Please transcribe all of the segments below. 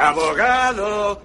Abogado.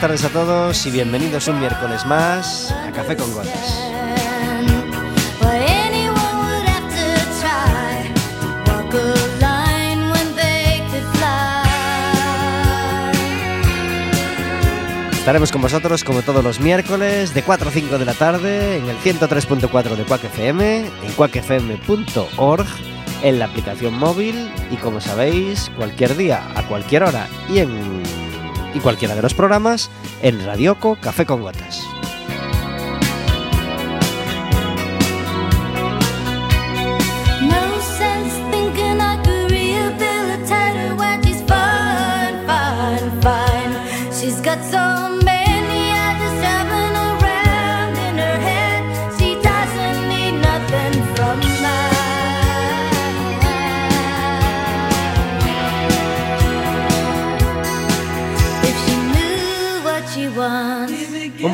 Buenas tardes a todos y bienvenidos un miércoles más a Café con Gotas. Estaremos con vosotros como todos los miércoles de 4 a 5 de la tarde en el 103.4 de Quack FM, en quackfm.org, en la aplicación móvil y como sabéis, cualquier día, a cualquier hora y en y cualquiera de los programas en Radioco Café con Gotas.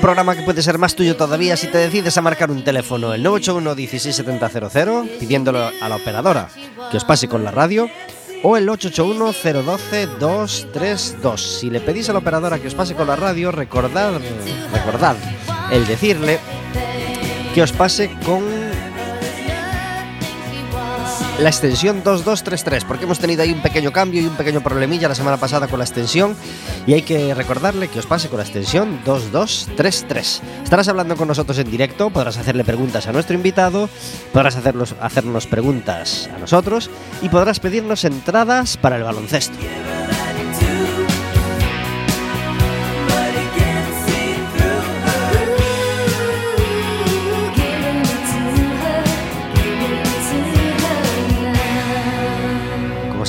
Programa que puede ser más tuyo todavía si te decides a marcar un teléfono el 981 16700 pidiéndolo a la operadora que os pase con la radio o el 881 012 232. Si le pedís a la operadora que os pase con la radio, recordad, recordad el decirle que os pase con la extensión 2233, porque hemos tenido ahí un pequeño cambio y un pequeño problemilla la semana pasada con la extensión y hay que recordarle que os pase con la extensión 2233. Estarás hablando con nosotros en directo, podrás hacerle preguntas a nuestro invitado, podrás hacernos, hacernos preguntas a nosotros y podrás pedirnos entradas para el baloncesto.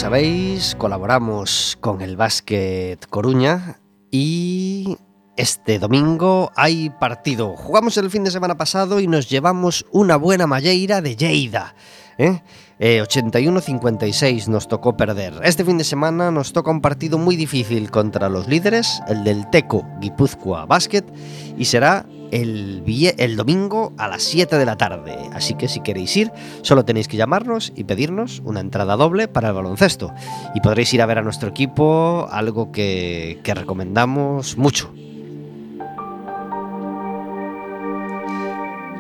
Sabéis, colaboramos con el Básquet Coruña y este domingo hay partido. Jugamos el fin de semana pasado y nos llevamos una buena malleira de Lleida. ¿eh? Eh, 81-56 nos tocó perder. Este fin de semana nos toca un partido muy difícil contra los líderes, el del Teco Guipúzcoa Basket, y será el, el domingo a las 7 de la tarde. Así que si queréis ir, solo tenéis que llamarnos y pedirnos una entrada doble para el baloncesto. Y podréis ir a ver a nuestro equipo, algo que, que recomendamos mucho.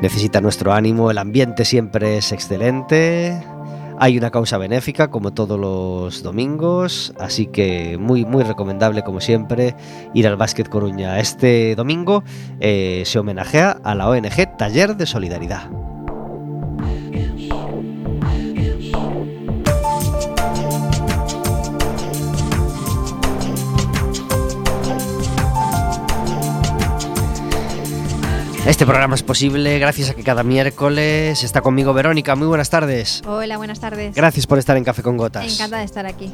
Necesita nuestro ánimo, el ambiente siempre es excelente. Hay una causa benéfica como todos los domingos, así que muy muy recomendable como siempre ir al Básquet Coruña. Este domingo eh, se homenajea a la ONG Taller de Solidaridad. Este programa es posible gracias a que cada miércoles está conmigo Verónica. Muy buenas tardes. Hola, buenas tardes. Gracias por estar en Café con Gotas. Encantada de estar aquí.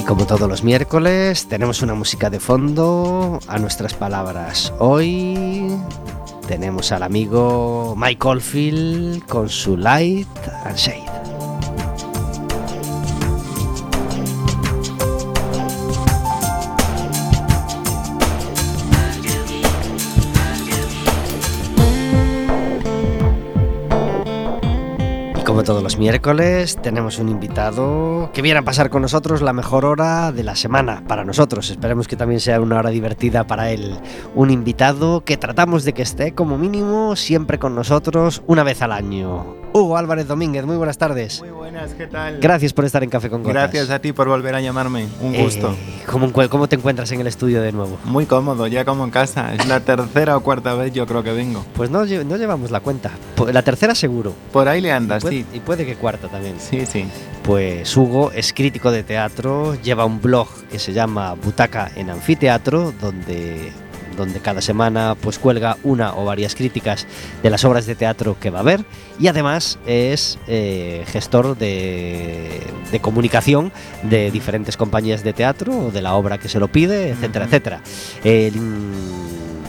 Y como todos los miércoles, tenemos una música de fondo a nuestras palabras. Hoy tenemos al amigo Mike Oldfield con su Light and Shade. Como todos los miércoles, tenemos un invitado que viene a pasar con nosotros la mejor hora de la semana para nosotros. Esperemos que también sea una hora divertida para él. Un invitado que tratamos de que esté como mínimo siempre con nosotros una vez al año. Hugo Álvarez Domínguez, muy buenas tardes. Muy buenas, ¿qué tal? Gracias por estar en Café con Gotas. Gracias a ti por volver a llamarme. Un Eh, gusto. ¿cómo, encue- ¿Cómo te encuentras en el estudio de nuevo? Muy cómodo, ya como en casa. Es la tercera o cuarta vez yo creo que vengo. Pues no, no llevamos la cuenta. La tercera seguro. Por ahí le andas, sí. Y puede que cuarta también. Sí, sí. Pues Hugo es crítico de teatro, lleva un blog que se llama Butaca en Anfiteatro, donde, donde cada semana pues cuelga una o varias críticas de las obras de teatro que va a ver y además es eh, gestor de, de comunicación de diferentes compañías de teatro, de la obra que se lo pide, etcétera, etcétera. El-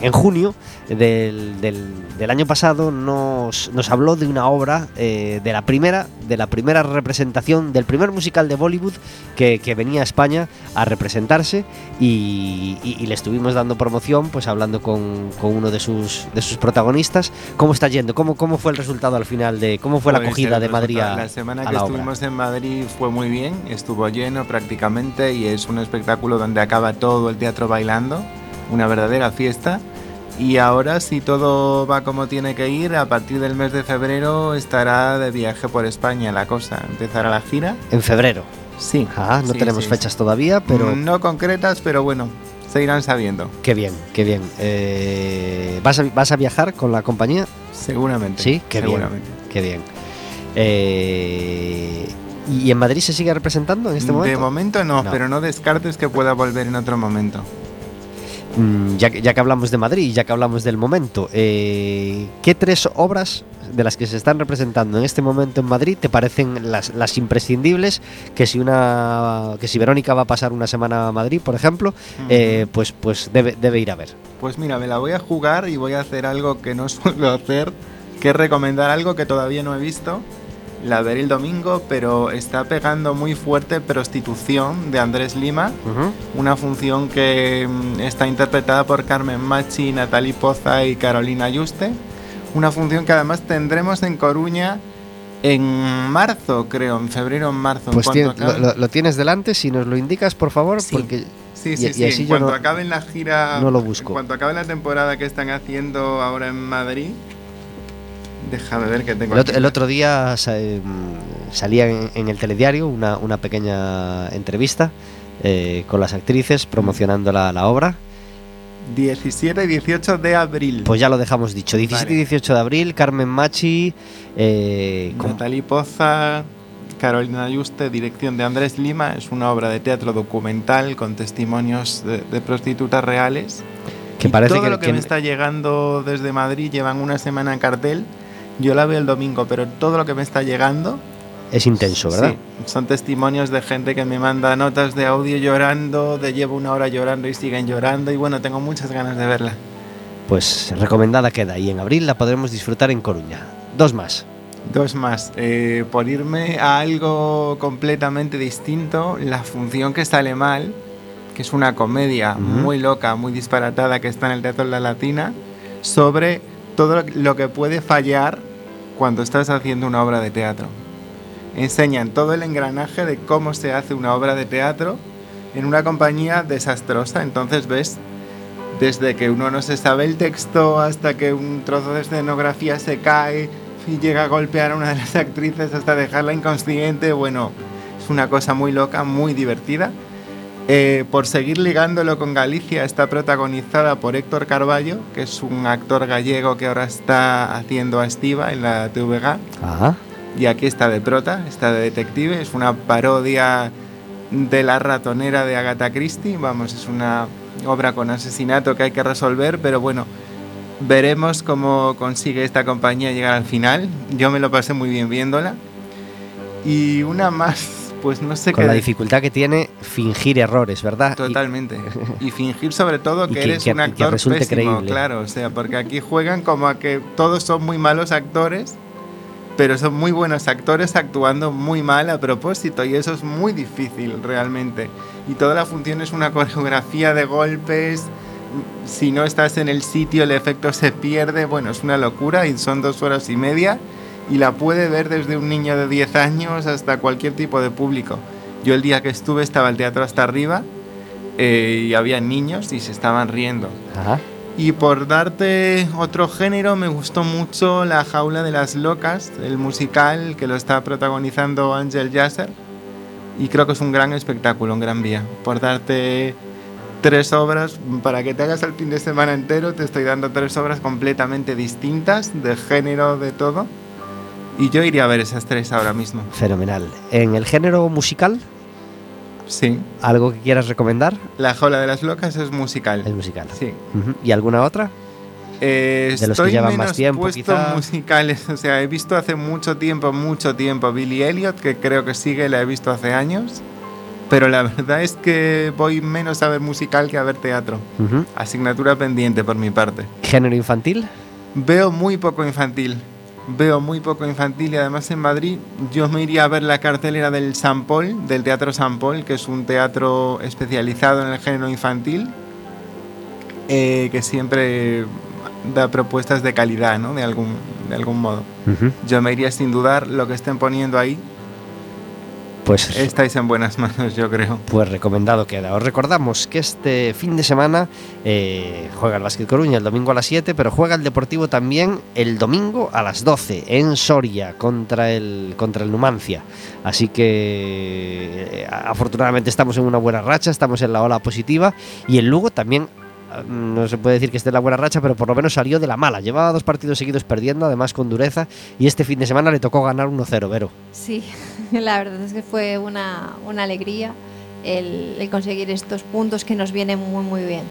en junio del, del- del año pasado nos, nos habló de una obra eh, de la primera de la primera representación del primer musical de Bollywood que, que venía a España a representarse y, y- y le estuvimos dando promoción pues hablando con, con uno de sus de sus protagonistas. Cómo está yendo cómo, cómo fue el resultado al final de cómo fue la Pues acogida de Madrid a, La semana a que obra. estuvimos en Madrid fue muy bien, estuvo lleno prácticamente y es un espectáculo donde acaba todo el teatro bailando, una verdadera fiesta. Y ahora, si todo va como tiene que ir, a partir del mes de febrero estará de viaje por España la cosa. Empezará la gira. en febrero Sí. Ah, no Sí, tenemos sí, fechas todavía pero Mm, No concretas, pero bueno, se irán sabiendo, qué bien qué bien Eh, ¿vas, a, vas a viajar con la compañía seguramente. Sí, qué bien. Qué bien. Eh, ¿Y en Madrid se sigue representando en este momento? De momento no, No. pero no descartes que pueda volver en otro momento. Mm, ya, que, ya que hablamos de Madrid, ya que hablamos del momento, eh, ¿qué tres obras de las que se están representando en este momento en Madrid te parecen las, las imprescindibles? Que si una, que si Verónica va a pasar una semana a Madrid, por ejemplo, eh, pues, pues debe, debe ir a ver. Pues mira, me la voy a jugar y voy a hacer algo que no suelo hacer, que es recomendar algo que todavía no he visto. La veré el domingo, pero está pegando muy fuerte Prostitución de Andrés Lima, una función que mm, está interpretada por Carmen Machi, Natalie Poza y Carolina Yuste. Una función que además tendremos en Coruña en marzo, creo, en febrero o en marzo. Pues lo, tienes delante, si nos lo indicas, por favor, Sí. porque Sí, Y- sí, y sí. así En yo cuanto no- acabe la gira. no lo busco. En cuanto acabe la temporada que están haciendo ahora en Madrid. Déjame ver que tengo. El aquí. el otro día eh, mm, salía en, en el telediario una, una pequeña entrevista eh, con las actrices promocionando la, la obra. 17 y 18 de abril. Pues ya lo dejamos dicho. 17 y Vale. 18 de abril, Carmen Machi. eh, con- Natalie Poza, Carolina Yuste, dirección de Andrés Lima. Es una obra de teatro documental con testimonios de, de prostitutas reales. que Y parece todo que, lo que, que- me está llegando desde Madrid llevan una semana en cartel. Yo la veo el domingo, pero todo lo que me está llegando es intenso, ¿verdad? Sí, son testimonios de gente que me manda notas de audio llorando, de llevo una hora llorando y siguen llorando y bueno, tengo muchas ganas de verla. Pues recomendada queda y en abril la podremos disfrutar en Coruña. Dos más. Dos más, eh, por irme a algo completamente distinto, la función que sale mal, que es una comedia muy loca, muy disparatada que está en el Teatro La Latina, sobre todo lo que puede fallar cuando estás haciendo una obra de teatro. Enseñan todo el engranaje de cómo se hace una obra de teatro en una compañía desastrosa. Entonces ves desde que uno no se sabe el texto hasta que un trozo de escenografía se cae y llega a golpear a una de las actrices hasta dejarla inconsciente. Bueno, es una cosa muy loca, muy divertida. Eh, por seguir ligándolo con Galicia, está protagonizada por Héctor Carballo, que es un actor gallego que ahora está haciendo a Estiva en la TVG. Ajá. Y aquí está de prota, está de detective, es una parodia de La ratonera de Agatha Christie. Vamos, es una obra con asesinato que hay que resolver, pero bueno, veremos cómo consigue esta compañía llegar al final. Yo me lo pasé muy bien viéndola. Y una más, pues no sé Con qué la dificultad que tiene fingir errores, ¿verdad? Totalmente. Y fingir sobre todo que, que- eres que- un que actor resulte pésimo, creíble. claro, o sea, porque aquí juegan como a que todos son muy malos actores, pero son muy buenos actores actuando muy mal a propósito y eso es muy difícil realmente. Y toda la función es una coreografía de golpes, si no estás en el sitio el efecto se pierde, bueno, es una locura y son dos horas y media y la puede ver desde un niño de 10 años hasta cualquier tipo de público. Yo el día que estuve estaba el teatro hasta arriba eh, y había niños y se estaban riendo. Ajá. Y por darte otro género, me gustó mucho La Jaula de las Locas, el musical que lo está protagonizando Ángel Yasser. Y creo que es un gran espectáculo, un gran vía. Por darte tres obras, para que te hagas el fin de semana entero, te estoy dando tres obras completamente distintas, de género, de todo. Y yo iría a ver esas tres ahora mismo. Fenomenal. En el género musical, Sí. ¿algo que quieras recomendar? La Jaula de las Locas es musical. Es musical. Sí. ¿Y alguna otra? Eh, De los que estoy llevan menos más tiempo, puesto quizá. musicales. O sea, he visto hace mucho tiempo, mucho tiempo Billy Elliot, que creo que sigue, la he visto hace años. Pero la verdad es que voy menos a ver musical que a ver teatro. Ujú. Asignatura pendiente por mi parte. ¿Género infantil? Veo muy poco infantil. Veo muy poco infantil y además en Madrid yo me iría a ver la cartelera del San Paul, del Teatro San Paul, que es un teatro especializado en el género infantil, eh, que siempre da propuestas de calidad, ¿no? De algún, de algún modo. Yo me iría sin dudar lo que estén poniendo ahí. Pues Estáis en buenas manos, yo creo. Pues recomendado queda. Os recordamos que este fin de semana eh, juega el Básquet Coruña el domingo a las 7, pero juega el Deportivo también el domingo a las 12 en Soria contra el, contra el Numancia. Así que eh, afortunadamente estamos en una buena racha, estamos en la ola positiva y el Lugo también. ah, No se puede decir que esté en la buena racha, pero por lo menos salió de la mala. Llevaba dos partidos seguidos perdiendo, además con dureza, y este fin de semana le tocó ganar 1-0, Vero. Sí, la verdad es que fue una, una alegría el, el conseguir estos puntos que nos vienen muy muy bien.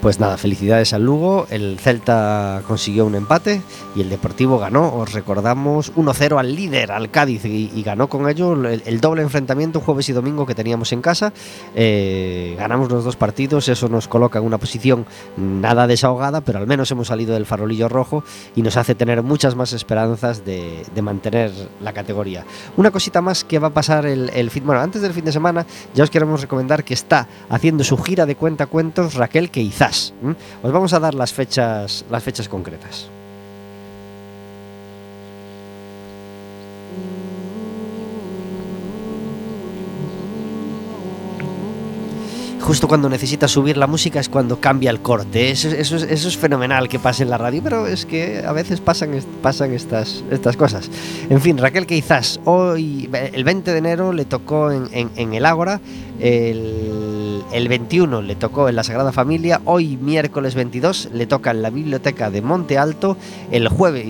Pues nada, felicidades al Lugo. El Celta consiguió un empate y el Deportivo ganó. Os recordamos 1-0 al líder, al Cádiz, y, ganó con ello el, doble enfrentamiento jueves y domingo que teníamos en casa. Eh, ganamos los dos partidos, eso nos coloca en una posición nada desahogada, pero al menos hemos salido del farolillo rojo y nos hace tener muchas más esperanzas de, mantener la categoría. Una cosita más que va a pasar el, fin. Bueno, antes del fin de semana, ya os queremos recomendar que está haciendo su gira de cuentacuentos Raquel Os vamos a dar las fechas, las fechas concretas. Justo cuando necesitas subir la música es cuando cambia el corte. Eso, eso es, eso es fenomenal que pase en la radio, pero es que a veces pasan, pasan estas, estas cosas. En fin, Raquel quizás hoy, el 20 de enero, le tocó en, en- el Ágora, el, el 21 le tocó en la Sagrada Familia, hoy miércoles 22 le toca en la Biblioteca de Monte Alto, el jueves,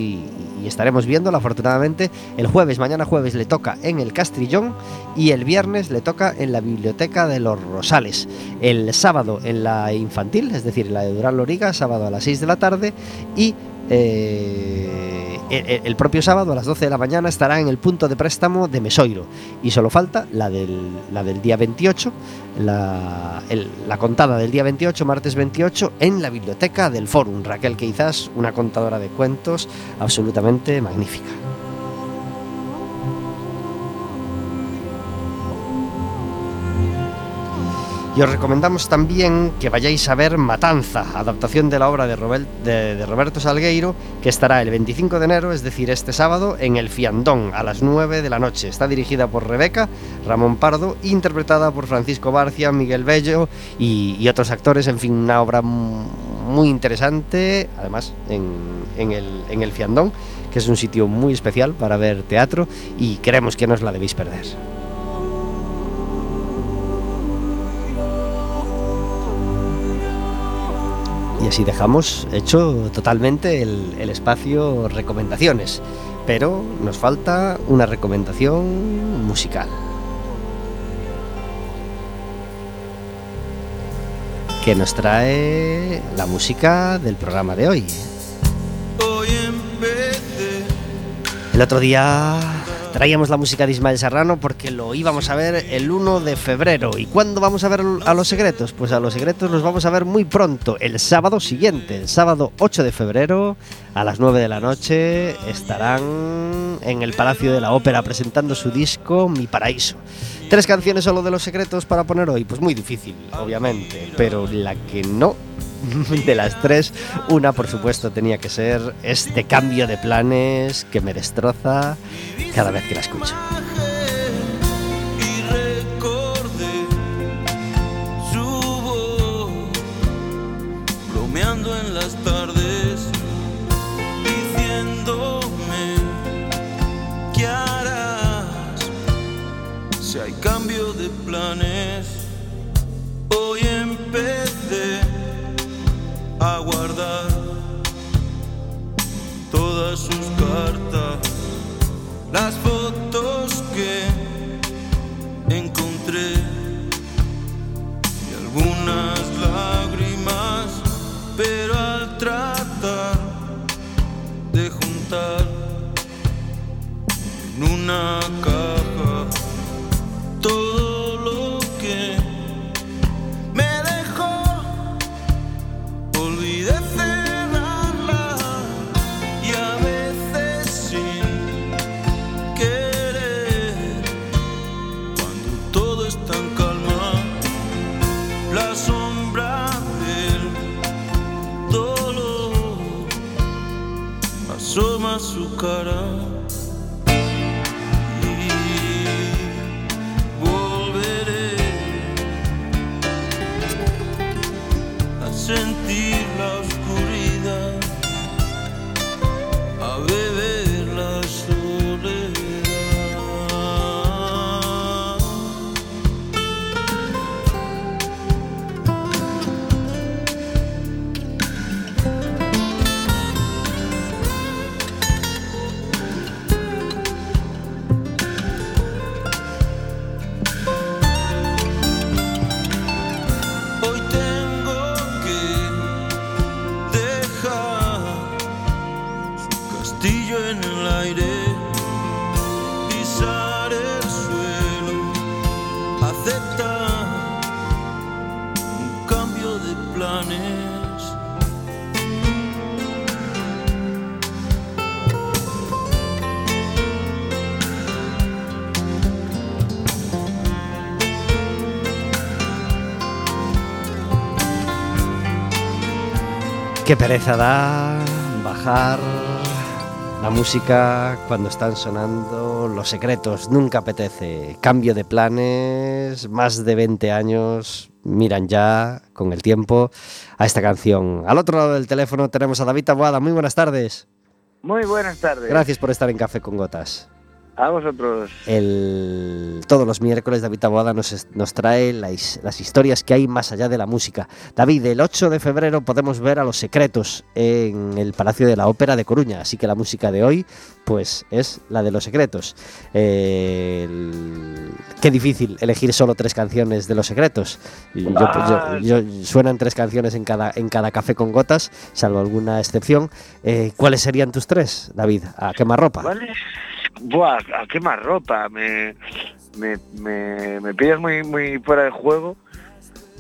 y estaremos viéndolo afortunadamente, el jueves, mañana jueves le toca en el Castrillón y el viernes le toca en la Biblioteca de los Rosales. El sábado en la infantil, es decir, en la de Durán Loriga, sábado a las 6 de la tarde y eh, el, propio sábado a las 12 de la mañana estará en el punto de préstamo de Mesoiro. Y solo falta la del, la del día 28, la, el- la contada del día 28, martes 28, en la biblioteca del Fórum. Raquel quizás una contadora de cuentos absolutamente magnífica. Y os recomendamos también que vayáis a ver Matanza, adaptación de la obra de, Roberto Salgueiro, que estará el 25 de enero, es decir, este sábado, en el Fiandón, a las 9 de la noche. Está dirigida por Rebeca, Ramón Pardo, interpretada por Francisco Barcia, Miguel Bello y, otros actores. En fin, una obra mu- muy interesante, además, en el, en el Fiandón, que es un sitio muy especial para ver teatro y creemos que no os la debéis perder. Y así dejamos hecho totalmente el, espacio recomendaciones. Pero nos falta una recomendación musical. que nos trae la música del programa de hoy. El otro día traíamos la música de Ismael Serrano porque lo íbamos a ver el 1 de febrero. ¿Y cuándo vamos a ver a los secretos? Pues a los secretos los vamos a ver muy pronto, el sábado siguiente, el sábado 8 de febrero, a las 9 de la noche, estarán en el Palacio de la Ópera presentando su disco Mi Paraíso. Tres canciones solo de los secretos para poner hoy, pues muy difícil, obviamente, pero la que no de las tres, una por supuesto tenía que ser este cambio de planes que me destroza cada vez que la escucho. A guardar todas sus Qué pereza da bajar la música cuando están sonando los secretos. Nunca apetece. Cambio de planes, más de 20 años. Miran ya, con el tiempo, a esta canción. Al otro lado del teléfono tenemos a David Taboada. Muy buenas tardes. Muy buenas tardes. Gracias por estar en Café con Gotas. A vosotros. El, todos los miércoles David Taboada nos, nos trae la his- las historias que hay más allá de la música. David, el 8 de febrero podemos ver a Los Secretos en el Palacio de la Ópera de Coruña, así que la música de hoy pues es la de Los Secretos. Eh, el- qué difícil elegir solo tres canciones de Los Secretos. Yo- yo- Ah. yo- suenan tres canciones en cada, en cada café con gotas, salvo alguna excepción. Eh, ¿Cuáles serían tus tres, David? ¿A quemarropa? ¿Vale? Buah, ¿a qué más ropa? Me, me, me, me pillas muy, muy fuera de juego.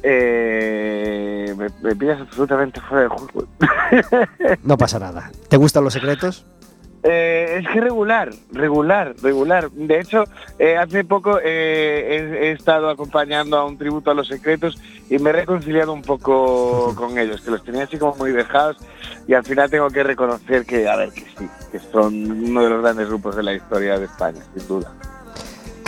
Eh, me, me pillas absolutamente fuera de juego. No pasa nada. ¿Te gustan los secretos? Eh, es que regular, regular, regular. De hecho, eh, hace poco eh, he, he estado acompañando a un tributo a los secretos y me he reconciliado un poco con ellos, que los tenía así como muy dejados y al final tengo que reconocer que, a ver, que sí, que son uno de los grandes grupos de la historia de España, sin duda.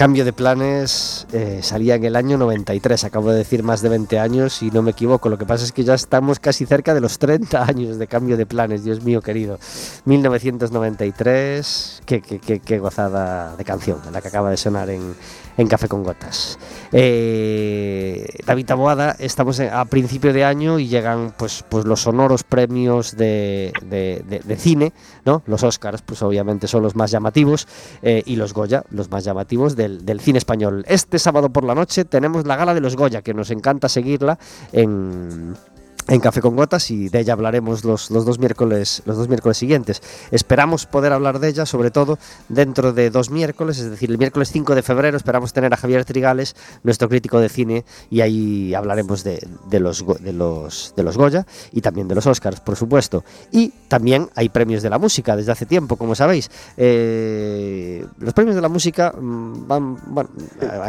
Cambio de planes eh, salía en el año 93, acabo de decir más de 20 años y no me equivoco. Lo que pasa es que ya estamos casi cerca de los 30 años de cambio de planes, Dios mío querido. 1993, qué, qué, qué, qué gozada de canción, la que acaba de sonar en, en Café con Gotas. Eh, David Taboada, estamos a principio de año y llegan pues, pues los sonoros premios de, de- de- de cine, ¿no? Los Oscars, pues obviamente son los más llamativos, eh, y los Goya, los más llamativos del, del cine español. Este sábado por la noche tenemos la gala de los Goya, que nos encanta seguirla en en Café con Gotas y de ella hablaremos los, los dos miércoles los dos miércoles siguientes. Esperamos poder hablar de ella, sobre todo dentro de dos miércoles, es decir, el miércoles 5 de febrero esperamos tener a Javier Trigales, nuestro crítico de cine, y ahí hablaremos de, de los, de, los, de los Goya y también de los Oscars, por supuesto. Y también hay premios de la música desde hace tiempo, como sabéis. Eh, los premios de la música mm, van, bueno,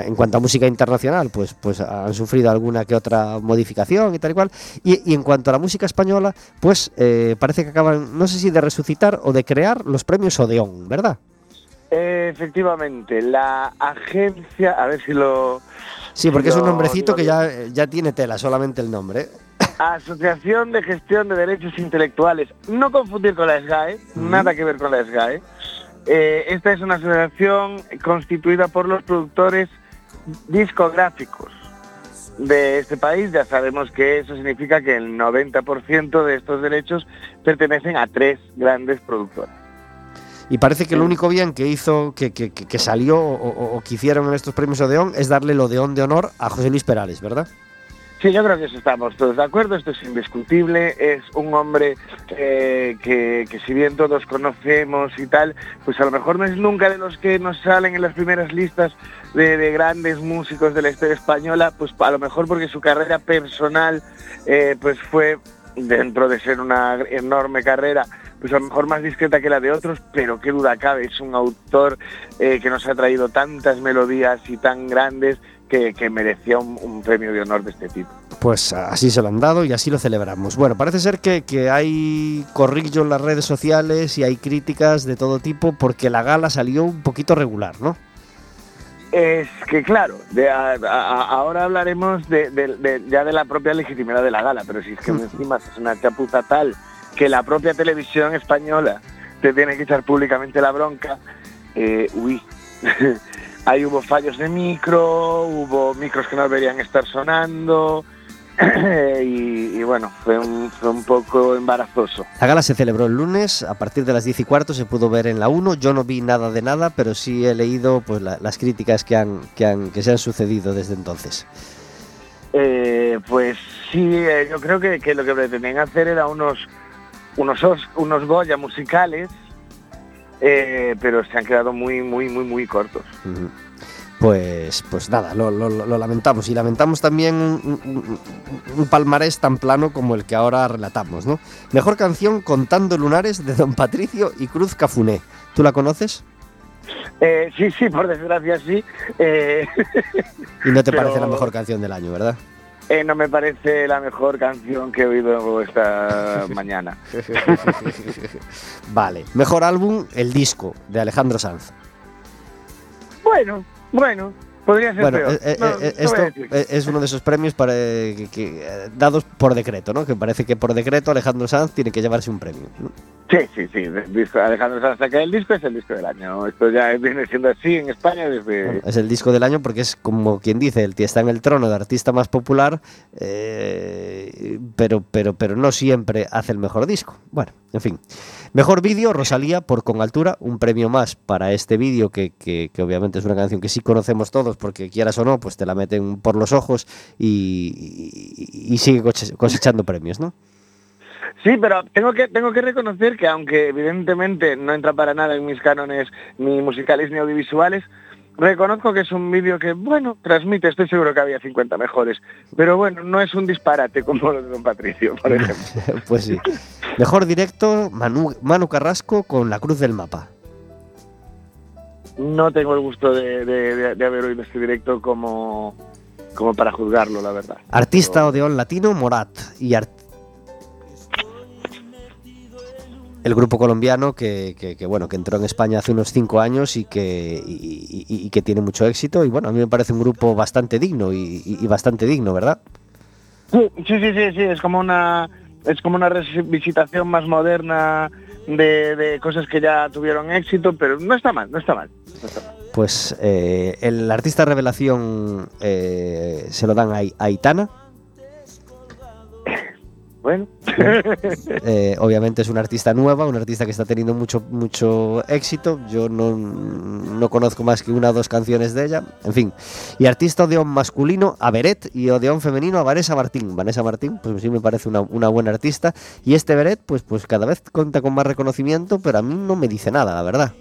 en cuanto a música internacional, pues, pues han sufrido alguna que otra modificación y tal y cual. Y en cuanto a la música española, pues eh, parece que acaban, no sé si de resucitar o de crear los premios Odeón, ¿verdad? Eh, efectivamente, la agencia, a ver si lo... Sí, porque es un nombrecito que ya, ya tiene tela, solamente el nombre. Asociación de Gestión de Derechos Intelectuales. No confundir con la SGAE, nada que ver con la SGAE. Eh, esta es una asociación constituida por los productores discográficos de este país. Ya sabemos que eso significa que el 90% de estos derechos pertenecen a tres grandes productores. Y parece que lo único bien que hizo, que, que- que- que salió o, o- o que hicieron en estos premios Odeón es darle el Odeón de honor a José Luis Perales, ¿verdad? Sí, yo creo que eso estamos todos de acuerdo, esto es indiscutible, es un hombre eh, que, que si bien todos conocemos y tal, pues a lo mejor no es nunca de los que nos salen en las primeras listas de, de grandes músicos de la historia española, pues a lo mejor porque su carrera personal eh, pues fue, dentro de ser una enorme carrera, pues a lo mejor más discreta que la de otros, pero qué duda cabe, es un autor eh, que nos ha traído tantas melodías y tan grandes que, que merecía un, un premio de honor de este tipo. Pues así se lo han dado y así lo celebramos. Bueno, parece ser que, que hay corrillo en las redes sociales y hay críticas de todo tipo porque la gala salió un poquito regular, ¿no? Es que claro, de a- a- ahora hablaremos de, de- de- ya de la propia legitimidad de la gala, pero si es que encima es una chapuza tal que la propia televisión española te tiene que echar públicamente la bronca, eh, uy, ahí hubo fallos de micro, hubo micros que no deberían estar sonando y, y bueno, fue un, fue un poco embarazoso. La gala se celebró el lunes, a partir de las 10 y cuarto se pudo ver en la 1. Yo no vi nada de nada, pero sí he leído pues, la- las críticas que, han, que, han, que se han sucedido desde entonces. Eh, pues sí, eh, yo creo que, que lo que pretendían hacer era unos unos os- unos Goya musicales, eh, pero se han quedado muy muy muy muy cortos. Pues, pues nada, lo, lo- lo lamentamos. Y lamentamos también un, un- un palmarés tan plano como el que ahora relatamos, ¿no? Mejor canción Contando Lunares de Don Patricio y Cruz Cafuné. ¿Tú la conoces? Eh, sí, sí, por desgracia sí. Eh, Y no te Pero- parece la mejor canción del año, ¿verdad? Eh, no me parece la mejor canción que he oído esta mañana. Vale. Mejor álbum, El Disco, de Alejandro Sanz. Bueno, bueno, podría ser Bueno, peor. eh, eh, No, eh, no esto es uno de esos premios para, eh, que- que, dados por decreto, ¿no? Que parece que por decreto Alejandro Sanz tiene que llevarse un premio. ¿no? Sí, sí, sí. el disco- Alejandro Sanz saca el disco, es el disco del año. Esto ya viene siendo así en España desde... Es el disco del año porque es como quien dice, el tío está en el trono de artista más popular, eh, pero, pero, pero no siempre hace el mejor disco. Bueno, en fin. Mejor vídeo, Rosalía por Con Altura, un premio más para este vídeo que, que- que obviamente es una canción que sí conocemos todos porque quieras o no, pues te la meten por los ojos y, y- y sigue cosechando premios, ¿no? Sí, pero tengo que tengo que reconocer que aunque evidentemente no entra para nada en mis cánones ni musicales ni audiovisuales, reconozco que es un vídeo que, bueno, transmite, estoy seguro que había 50 mejores, pero bueno, no es un disparate como los de Don Patricio, por ejemplo. pues sí. Mejor directo, Manu, Manu Carrasco con La Cruz del Mapa. No tengo el gusto de, de- de- de haber oído este directo como, como para juzgarlo, la verdad. Artista Odeón Latino, Morat. Y art- el grupo colombiano que, que- que, bueno que entró en España hace unos cinco años y que, y, y- y que tiene mucho éxito. Y bueno, a mí me parece un grupo bastante digno y, y- bastante digno, ¿verdad? Sí, sí, sí, sí, sí, es como una es como una revisitación más moderna de, de cosas que ya tuvieron éxito, pero no está mal, no está mal. no está mal. Pues eh, el artista revelación eh, se lo dan a, a Aitana. Bueno, Eh, obviamente es una artista nueva, una artista que está teniendo mucho, mucho éxito. Yo no, no conozco más que una o dos canciones de ella. En fin. Y artista odeón masculino a Beret y odeón femenino a Vanessa Martín. Vanessa Martín, pues sí me parece una, una buena artista. Y este Beret, pues, pues cada vez cuenta con más reconocimiento, pero a mí no me dice nada, la verdad.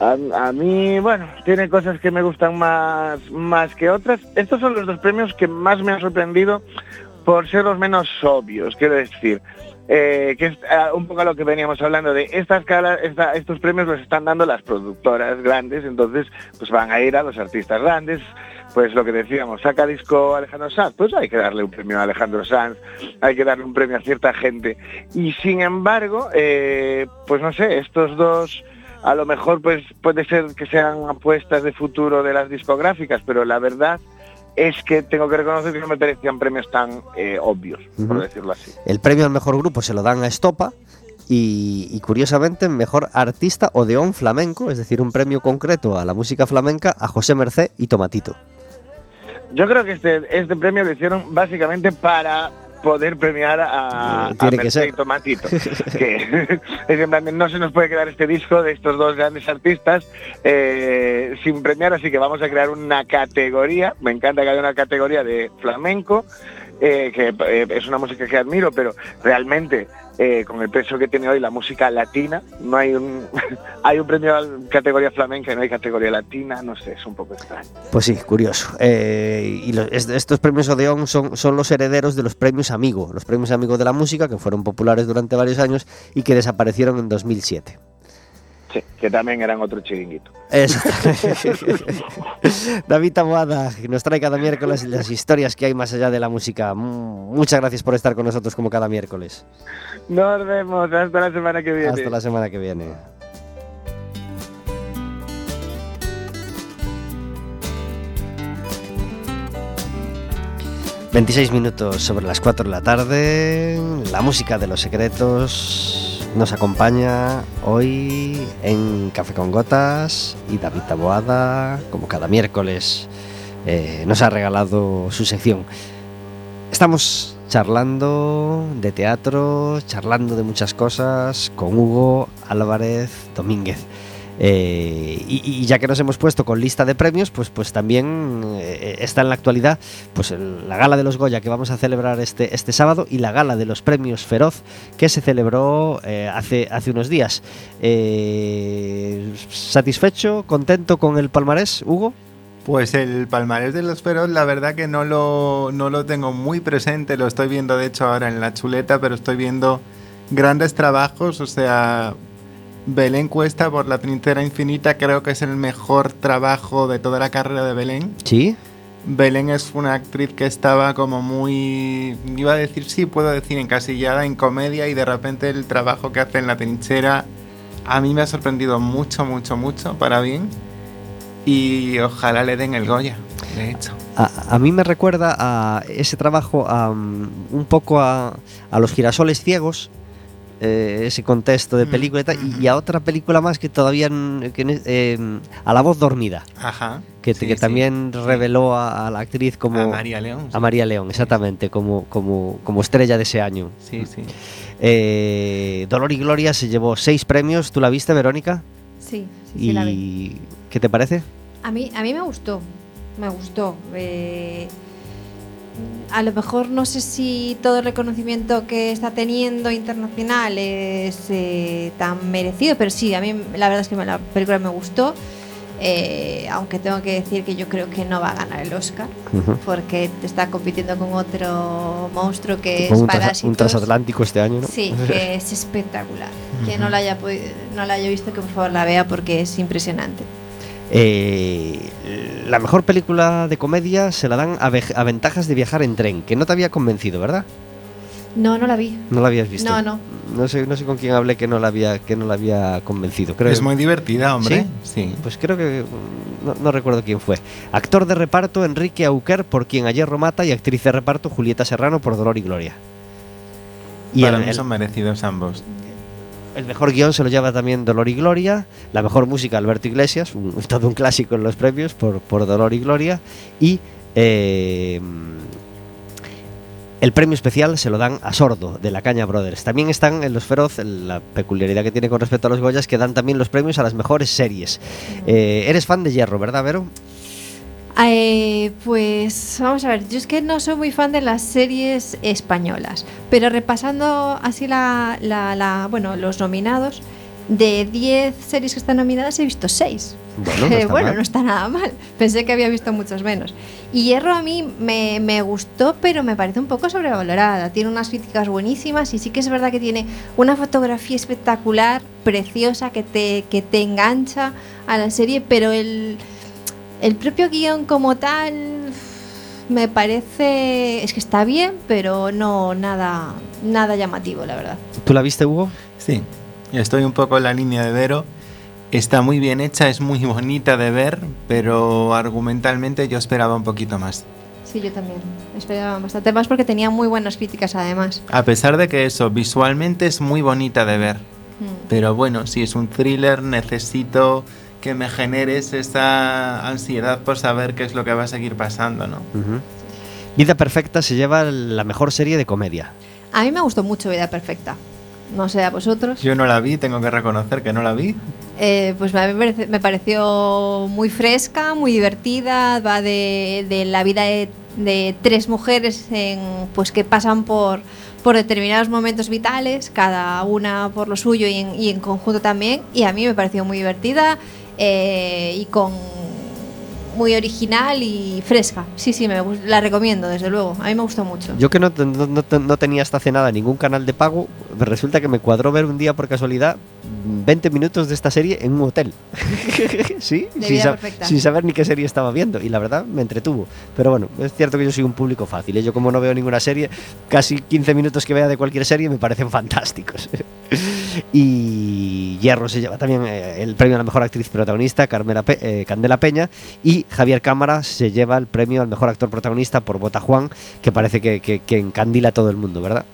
a, a mí, bueno, tiene cosas que me gustan más, más que otras. Estos son los dos premios que más me han sorprendido por ser los menos obvios, quiero decir. eh, que es ah, un poco a lo que veníamos hablando de estas caras, estos premios los están dando las productoras grandes, entonces pues van a ir a los artistas grandes, pues lo que decíamos, saca disco Alejandro Sanz, pues hay que darle un premio a Alejandro Sanz, hay que darle un premio a cierta gente. Y sin embargo, eh, pues no sé, estos dos a lo mejor pues puede ser que sean apuestas de futuro de las discográficas, pero la verdad es que tengo que reconocer que no me parecían premios tan eh, obvios, por Ujú. decirlo así. El premio al mejor grupo se lo dan a Estopa. Y, y curiosamente, mejor artista odeón flamenco, es decir, un premio concreto a la música flamenca, a José Mercé y Tomatito. Yo creo que este, este premio lo hicieron básicamente para poder premiar a, tiene a que Mercé ser. y Tomatito. que en plan no se nos puede quedar este disco de estos dos grandes artistas eh, sin premiar, así que vamos a crear una categoría. Me encanta que haya una categoría de flamenco, eh, que eh, es una música que admiro, pero realmente eh, con el peso que tiene hoy la música latina, no hay un hay un premio a categoría flamenca y no hay categoría latina, no sé, es un poco extraño. Pues sí, curioso. Eh, y lo- es- estos premios Odeón son, son los herederos de los premios Amigo, los premios Amigo de la música, que fueron populares durante varios años y que desaparecieron en 2007. Sí, que también eran otro chiringuito. Exacto. David Taboada, nos trae cada miércoles las historias que hay más allá de la música. Mm, Muchas gracias por estar con nosotros como cada miércoles. Nos vemos hasta la semana que viene. Hasta la semana que viene. ...26 minutos sobre las 4 de la tarde... ...la música de los secretos... ...nos acompaña hoy en Café con Gotas... ...y David Taboada... ...como cada miércoles... eh, ...nos ha regalado su sección... Estamos charlando de teatro, charlando de muchas cosas con Hugo Álvarez Domínguez. Eh, y, ya que nos hemos puesto con lista de premios, pues, pues también eh, está en la actualidad pues la gala de los Goya que vamos a celebrar este, este sábado y la gala de los premios Feroz que se celebró eh, hace, hace unos días. ¿Satisfecho, contento con el palmarés, Hugo? Pues el palmarés de los Feroz, la verdad que no lo, no lo tengo muy presente, lo estoy viendo de hecho ahora en la chuleta, pero estoy viendo grandes trabajos, o sea, Belén Cuesta por La Trinchera Infinita creo que es el mejor trabajo de toda la carrera de Belén. Sí. Belén es una actriz que estaba como muy, iba a decir sí, puedo decir encasillada en comedia y de repente el trabajo que hace en La Trinchera a mí me ha sorprendido mucho, mucho, mucho, para bien. Y ojalá le den el Goya, de hecho. A, a mí me recuerda a ese trabajo a, um, un poco a, a los girasoles ciegos, eh, ese contexto de Mm, película y, tal, y- ujú. y a otra película más que todavía que eh, a la voz dormida, Ajá. que, sí, que sí. también reveló a, a la actriz como A María León. a María León, exactamente, como, como, como estrella de ese año. Sí, sí. Eh, Dolor y Gloria se llevó seis premios, ¿tú la viste, Verónica? Sí, sí, sí, la vi. ¿Y qué te parece? A mí, a mí me gustó, me gustó. Eh, a lo mejor no sé si todo el reconocimiento que está teniendo internacional es eh, tan merecido, pero sí, a mí la verdad es que me- la película me gustó. Eh, aunque tengo que decir que yo creo que no va a ganar el Oscar, Ujú. porque está compitiendo con otro monstruo que Con es un, Parásitos. un transatlántico este año, ¿no? Sí, que es espectacular. Quien no la haya no la haya visto, que por favor la vea porque es impresionante. Eh, la mejor película de comedia se la dan a, Ventajas de viajar en tren, que no te había convencido, ¿verdad? No, no la vi. No la habías visto. No, no. No sé, no sé con quién hablé que no la había, que no la había convencido. Creo Es muy divertida, hombre. ¿Sí? Sí. Pues creo que mm, no, no recuerdo quién fue. Actor de reparto Enrique Auquer por quien ayer mata y actriz de reparto Julieta Serrano por Dolor y Gloria. Y Para el- mí el- son merecidos ambos. El mejor guion se lo lleva también Dolor y Gloria, la mejor música Alberto Iglesias, un- todo un clásico en los premios por, por Dolor y Gloria, y eh, el premio especial se lo dan a Sordo, de la Caña Brothers. También están en Los Feroz, la peculiaridad que tiene con respecto a los Goyas, que dan también los premios a las mejores series. Eh, eres fan de Hierro, ¿verdad, Vero? Eh, pues vamos a ver, yo es que no soy muy fan de las series españolas, pero repasando así la, la- la- bueno, los nominados, de 10 series que están nominadas he visto 6. Bueno, no está bueno, no está nada mal. Pensé que había visto muchos menos. Y Hierro a mí me, me gustó, pero me parece un poco sobrevalorada. Tiene unas críticas buenísimas y sí que es verdad que tiene una fotografía espectacular, preciosa, que te, que te engancha a la serie, pero el, el propio guion como tal me parece... Es que está bien, pero no nada, nada llamativo, la verdad. ¿Tú la viste, Hugo? Sí, estoy un poco en la línea de Vero. Está muy bien hecha, es muy bonita de ver, pero argumentalmente yo esperaba un poquito más. Sí, yo también. Esperaba bastante más porque tenía muy buenas críticas además. A pesar de que eso, visualmente es muy bonita de ver. Mm. Pero bueno, si es un thriller, necesito que me generes esa ansiedad por saber qué es lo que va a seguir pasando, ¿no? Ujú. Vida Perfecta se lleva la mejor serie de comedia. A mí me gustó mucho Vida Perfecta. No sé a vosotros. Yo no la vi, tengo que reconocer que no la vi. Eh, pues me, parece- me pareció muy fresca, muy divertida. Va de, de la vida de, de tres mujeres en, pues que pasan por, por determinados momentos vitales, cada una por lo suyo y en, y en conjunto también. Y a mí me pareció muy divertida eh, y con muy original y fresca. Sí, sí, me, la recomiendo, desde luego. A mí me gustó mucho. Yo que no, no, no- no tenía hasta hace nada ningún canal de pago, resulta que me cuadró ver un día por casualidad 20 minutos de esta serie en un hotel. sí, sin, sa- sin saber ni qué serie estaba viendo. Y la verdad me entretuvo. Pero bueno, es cierto que yo soy un público fácil. ¿eh? Yo como no veo ninguna serie, casi 15 minutos que vea de cualquier serie me parecen fantásticos. y Hierro se lleva también eh, el premio a la mejor actriz protagonista, Carmela Pe- eh, Candela Peña. Y Javier Cámara se lleva el premio al mejor actor protagonista por Bota Juan, que parece que, que, que encandila a todo el mundo, ¿verdad?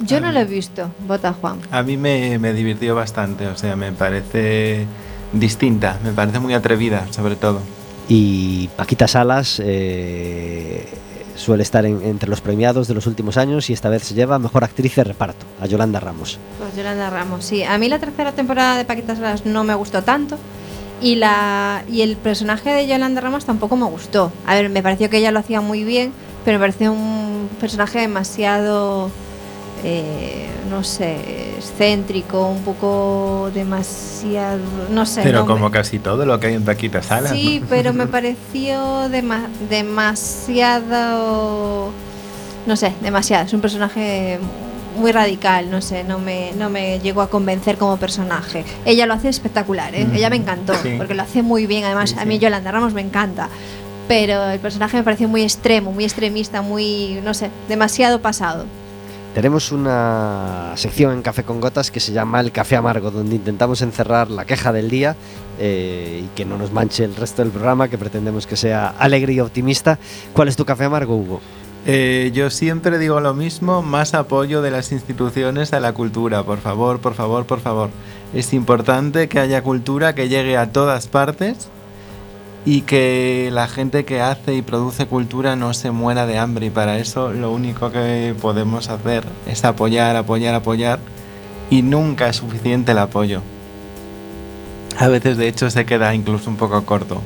Yo no lo he visto, Bota Juan. A mí me, me divirtió bastante, o sea, me parece distinta, me parece muy atrevida, sobre todo. Y Paquita Salas eh, suele estar en- entre los premiados de los últimos años y esta vez se lleva mejor actriz de reparto, a Yolanda Ramos. Pues Yolanda Ramos, sí. A mí la tercera temporada de Paquitas Salas no me gustó tanto. Y, la, y el personaje de Yolanda Ramos tampoco me gustó. A ver, me pareció que ella lo hacía muy bien, pero me pareció un personaje demasiado, eh, no sé, excéntrico, un poco demasiado, no sé. Pero no me- como casi todo lo que hay en Paquita Salas. Sí, ¿no? pero me pareció dema- demasiado. No sé, demasiado. Es un personaje muy radical, no sé, no me, no me llegó a convencer como personaje. Ella lo hace espectacular, ¿eh? Mm, ella me encantó, sí. porque lo hace muy bien. Además, Sí, a mí. Yolanda Ramos me encanta. Pero el personaje me pareció muy extremo, muy extremista, muy, no sé, demasiado pasado. Tenemos una sección en Café con Gotas que se llama El Café Amargo, donde intentamos encerrar la queja del día eh, y que no nos manche el resto del programa, que pretendemos que sea alegre y optimista. ¿Cuál es tu café amargo, Hugo? Eh, yo siempre digo lo mismo, más apoyo de las instituciones a la cultura, por favor, por favor, por favor. Es importante que haya cultura que llegue a todas partes y que la gente que hace y produce cultura no se muera de hambre y para eso lo único que podemos hacer es apoyar, apoyar, apoyar y nunca es suficiente el apoyo. A veces de hecho se queda incluso un poco corto.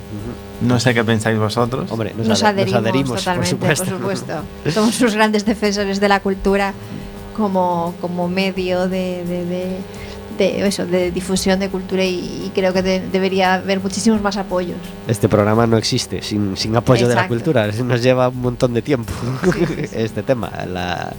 No sé qué pensáis vosotros. Hombre, nos, Nos, ade- nos adherimos, adherimos, totalmente, por supuesto. por supuesto. Somos sus grandes defensores de la cultura como, como medio de, de- de- de eso, de difusión de cultura y, y creo que de- debería haber muchísimos más apoyos. Este programa no existe sin, sin apoyo de la Exacto. cultura. Nos lleva un montón de tiempo Sí, sí, sí. este tema. La,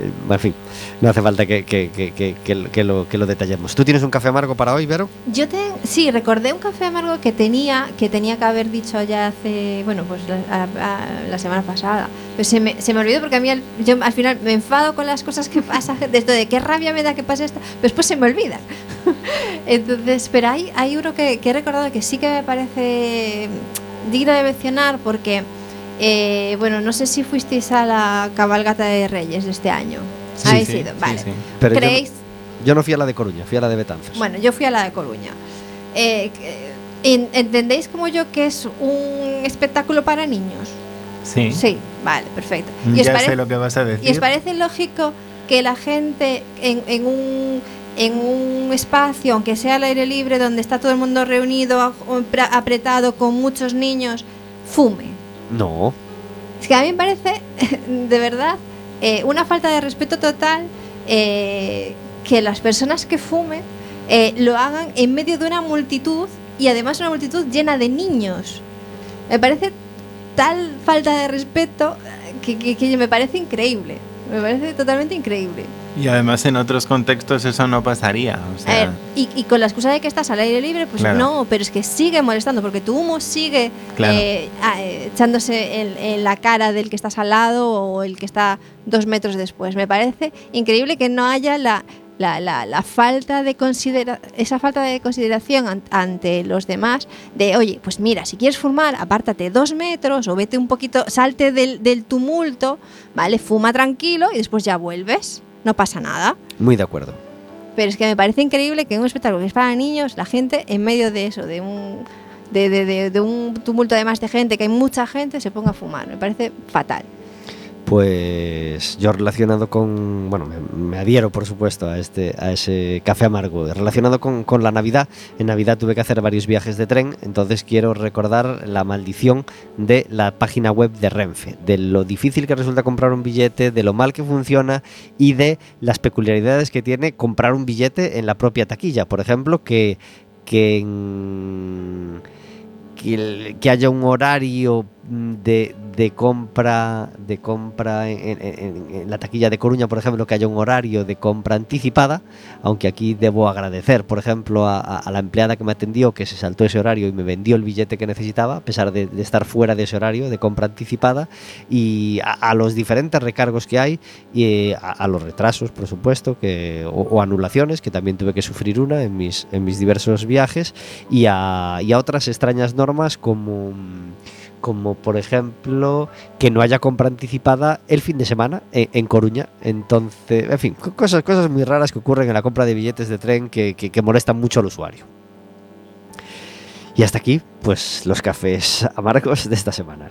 eh, en fin, no hace falta que, que- que- lo, que lo detallemos. ¿Tú tienes un café amargo para hoy, Vero? Yo te, sí, recordé un café amargo que tenía, que tenía que haber dicho ya hace, bueno, pues la, a- la semana pasada. Pero se me, se me olvidó porque a mí al, yo al final me enfado con las cosas que pasan, de esto de qué rabia me da que pase esto, después se me olvida. Entonces, pero hay, hay uno que, que he recordado que sí que me parece digno de mencionar porque, eh, bueno, no sé si fuisteis a la cabalgata de Reyes de este año. Sí, ¿Habéis sí, ido? Vale. sí. Pero yo no- ¿Creéis? Yo no fui a la de Coruña, fui a la de Betanzos. Bueno, yo fui a la de Coruña. Eh, ¿Entendéis como yo que es un espectáculo para niños? Sí. Sí, vale, perfecto. ¿Y os, Ya pare- sé lo que vas a decir. y os parece lógico que la gente en, en un, en un espacio, aunque sea al aire libre, donde está todo el mundo reunido, apretado con muchos niños, fume? No, Es que a mí me parece, de verdad, eh, una falta de respeto total eh, que las personas que fumen eh, lo hagan en medio de una multitud y además una multitud llena de niños. Me parece tal falta de respeto eh, que, que- que me parece increíble. Me parece totalmente increíble. Y además en otros contextos eso no pasaría. O A sea, ver, y, y con la excusa de que estás al aire libre, pues Claro. no, pero es que sigue molestando, porque tu humo sigue Claro. eh, eh, echándose en, en la cara del que estás al lado o el que está dos metros después. Me parece increíble que no haya la, la, la- la falta de considera esa falta de consideración an- ante los demás de, oye, pues mira, si quieres fumar, apártate dos metros o vete un poquito, salte del, del tumulto, ¿vale? Fuma tranquilo y después ya vuelves. No pasa nada. muy de acuerdo. Pero es que me parece increíble que en un espectáculo que es para niños, la gente en medio de eso, de un, de, de- de- de un tumulto además de gente, que hay mucha gente, se ponga a fumar. Me parece fatal. Pues yo relacionado con, bueno, me, adhiero por supuesto a este, a ese café amargo. Relacionado con, la Navidad, en Navidad tuve que hacer varios viajes de tren, entonces quiero recordar la maldición de la página web de Renfe, de lo difícil que resulta comprar un billete, de lo mal que funciona y de las peculiaridades que tiene comprar un billete en la propia taquilla. Por ejemplo, que, que en- que, haya un horario de, de compra de compra en, la taquilla de Coruña, por ejemplo, que haya un horario de compra anticipada, aunque aquí debo agradecer, por ejemplo, a, la empleada que me atendió, que se saltó ese horario y me vendió el billete que necesitaba, a pesar de, estar fuera de ese horario de compra anticipada, y a, los diferentes recargos que hay, y eh, a, los retrasos, por supuesto, que, o, anulaciones, que también tuve que sufrir una en mis, en mis diversos viajes, y a, y a otras extrañas normas como, como por ejemplo que no haya compra anticipada el fin de semana en, en Coruña. Entonces, en fin, co- cosas, cosas muy raras que ocurren en la compra de billetes de tren que, que- que molestan mucho al usuario. Y hasta aquí, pues los cafés amargos de esta semana.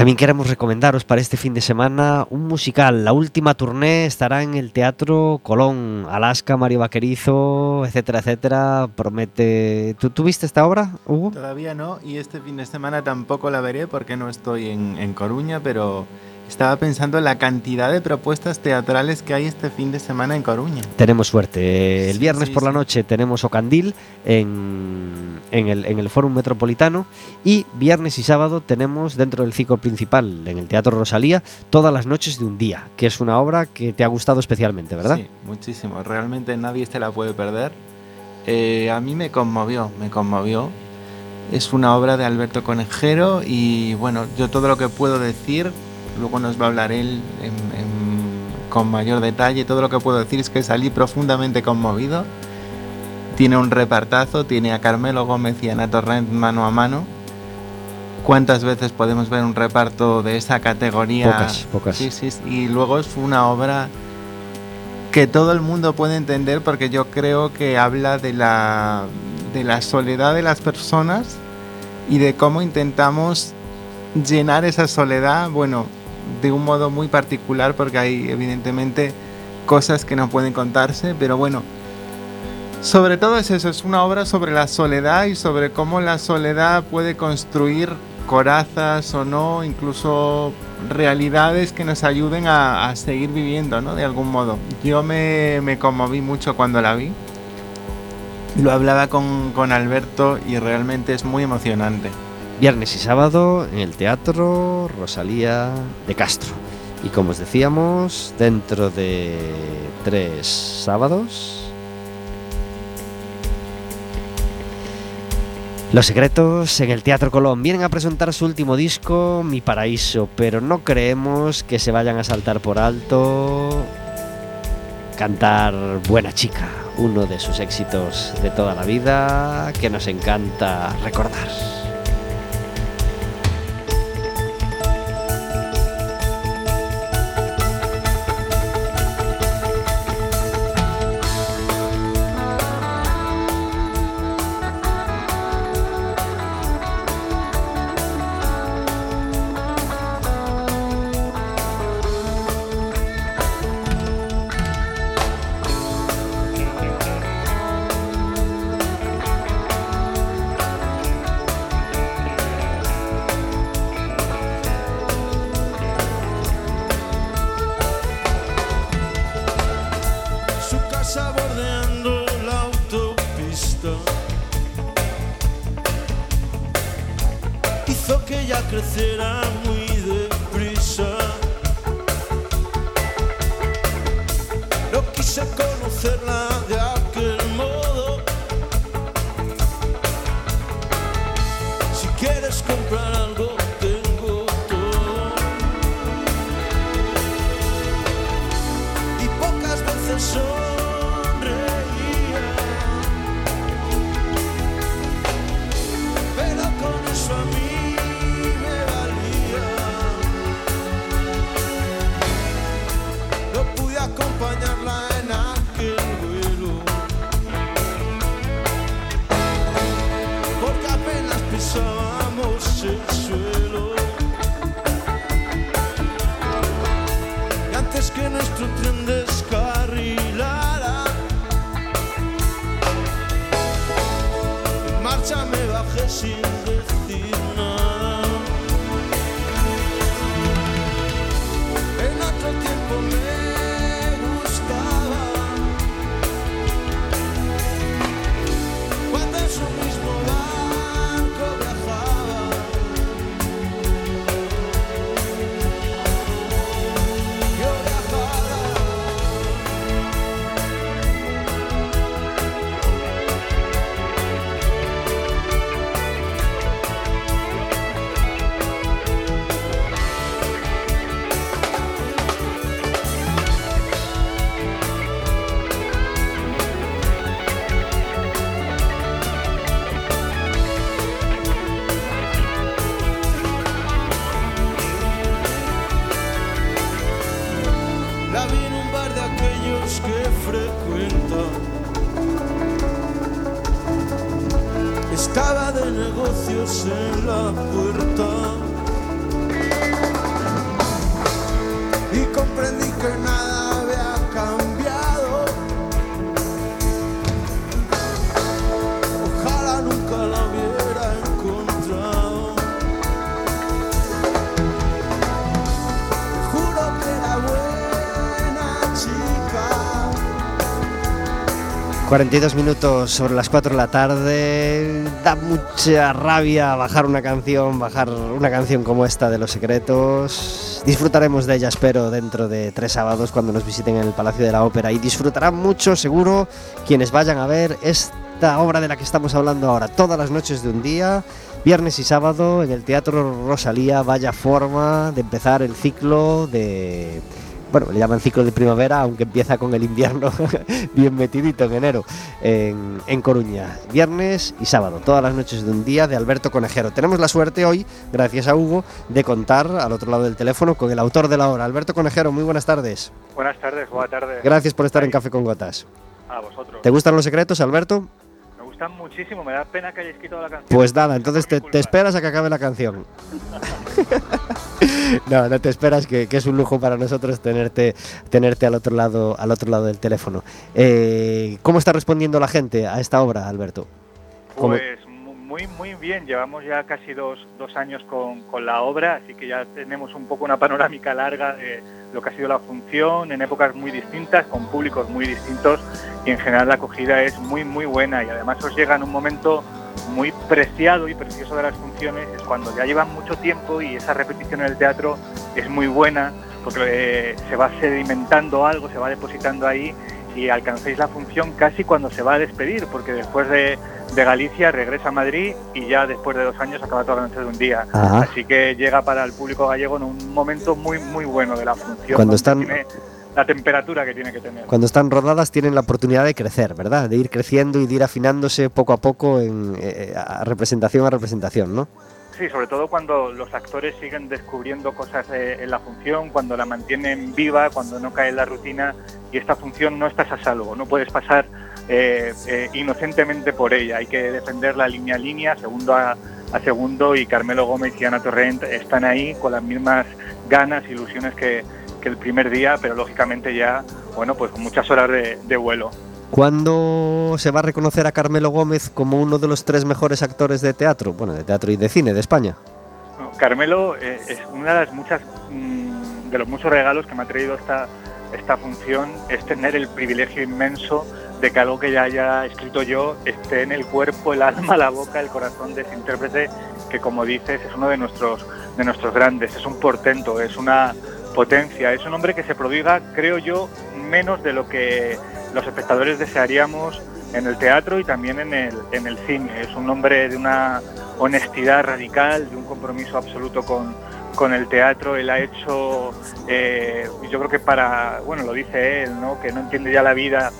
También queremos recomendaros para este fin de semana un musical. La última tournée estará en el Teatro Colón, Alaska, Mario Vaquerizo, etcétera, etcétera. Promete. ¿Tú, tú viste esta obra, Hugo? Todavía no, y este fin de semana tampoco la veré porque no estoy en Coruña, pero estaba pensando en la cantidad de propuestas teatrales que hay este fin de semana en Coruña. Tenemos suerte. El viernes sí, por la noche tenemos Ocandil en, en el, en el Fórum Metropolitano y viernes y sábado tenemos dentro del ciclo principal en el Teatro Rosalía todas las noches de un día, que es una obra que te ha gustado especialmente, ¿verdad? Sí, muchísimo. Realmente nadie se la puede perder. Eh, a mí me conmovió, me conmovió. Es una obra de Alberto Conejero y bueno, yo todo lo que puedo decir, luego nos va a hablar él en- en- con mayor detalle, todo lo que puedo decir es que salí profundamente conmovido. Tiene un repartazo, tiene a Carmelo Gómez y a Ana Torrent mano a mano. ¿Cuántas veces podemos ver un reparto de esa categoría? Pocas, pocas. Sí, sí. Y luego es una obra que todo el mundo puede entender porque yo creo que habla de la, de la soledad de las personas y de cómo intentamos llenar esa soledad, bueno, de un modo muy particular porque hay evidentemente cosas que no pueden contarse, pero bueno, sobre todo es eso, es una obra sobre la soledad y sobre cómo la soledad puede construir corazas o no, incluso realidades que nos ayuden a, seguir viviendo, ¿no? De algún modo. Yo me, me conmoví mucho cuando la vi. Lo hablaba con, con Alberto y realmente es muy emocionante. Viernes y sábado en el Teatro Rosalía de Castro. Y como os decíamos, dentro de tres sábados... Los Secretos en el Teatro Colón vienen a presentar su último disco, Mi Paraíso, pero no creemos que se vayan a saltar por alto cantar Buena Chica, uno de sus éxitos de toda la vida que nos encanta recordar. 42 minutos sobre las 4 de la tarde. Da mucha rabia bajar una canción, bajar una canción como esta de Los Secretos. Disfrutaremos de ella, espero, dentro de tres sábados cuando nos visiten en el Palacio de la Ópera. Y disfrutarán mucho, seguro, quienes vayan a ver esta obra de la que estamos hablando ahora. Todas las noches de un día, viernes y sábado, en el Teatro Rosalía. Vaya forma de empezar el ciclo de bueno, le llaman ciclo de primavera, aunque empieza con el invierno bien metidito en enero, en, en Coruña. Viernes y sábado, todas las noches de un día de Alberto Conejero. Tenemos la suerte hoy, gracias a Hugo, de contar al otro lado del teléfono con el autor de la obra. Alberto Conejero, muy buenas tardes. Buenas tardes, buenas tardes. Gracias por estar en Café con Gotas. A vosotros. ¿Te gustan los secretos, Alberto? Gustan muchísimo, me da pena que hayáis quitado la canción. Pues nada, Es entonces te, esperas a que acabe la canción. no, no te esperas, que, que es un lujo para nosotros tenerte, tenerte al otro lado, al otro lado del teléfono. Eh, ¿Cómo está respondiendo la gente a esta obra, Alberto? ¿Cómo- Pues muy, muy bien. Llevamos ya casi dos, dos años con, con la obra, así que ya tenemos un poco una panorámica larga de lo que ha sido la función en épocas muy distintas, con públicos muy distintos y en general la acogida es muy, muy buena y además os llega en un momento muy preciado y precioso de las funciones, es cuando ya llevan mucho tiempo y esa repetición en el teatro es muy buena porque eh, se va sedimentando algo, se va depositando ahí y alcancéis la función casi cuando se va a despedir, porque después de, de Galicia regresa a Madrid y ya después de dos años acaba toda la noche de un día. Ajá. Así que llega para el público gallego en un momento muy muy bueno de la función. Cuando están- tiene la temperatura que tiene que tener. Cuando están rodadas tienen la oportunidad de crecer, ¿verdad? De ir creciendo y de ir afinándose poco a poco en, eh, a representación a representación, ¿no? Sí, sobre todo cuando los actores siguen descubriendo cosas eh, en la función, cuando la mantienen viva, cuando no cae en la rutina y esta función no estás a salvo, no puedes pasar eh, eh, inocentemente por ella, hay que defenderla línea a línea, segundo a, a segundo y Carmelo Gómez y Ana Torrent están ahí con las mismas ganas, ilusiones que, que el primer día, pero lógicamente ya, bueno, pues con muchas horas de, de vuelo. ¿Cuándo se va a reconocer a Carmelo Gómez como uno de los tres mejores actores de teatro? Bueno, de teatro y de cine de España. No, Carmelo eh, es una de las muchas mm, de los muchos regalos que me ha traído esta esta función es tener el privilegio inmenso de que algo que ya haya escrito yo esté en el cuerpo, el alma, la boca, el corazón de ese intérprete que como dices es uno de nuestros, de nuestros grandes, es un portento, es una potencia, es un hombre que se prodiga, creo yo, menos de lo que los espectadores desearíamos en el teatro y también en el, en el cine. Es un hombre de una honestidad radical, de un compromiso absoluto con, con el teatro. Él ha hecho, eh, yo creo que para, bueno, lo dice él, ¿no? que no entiende ya la vida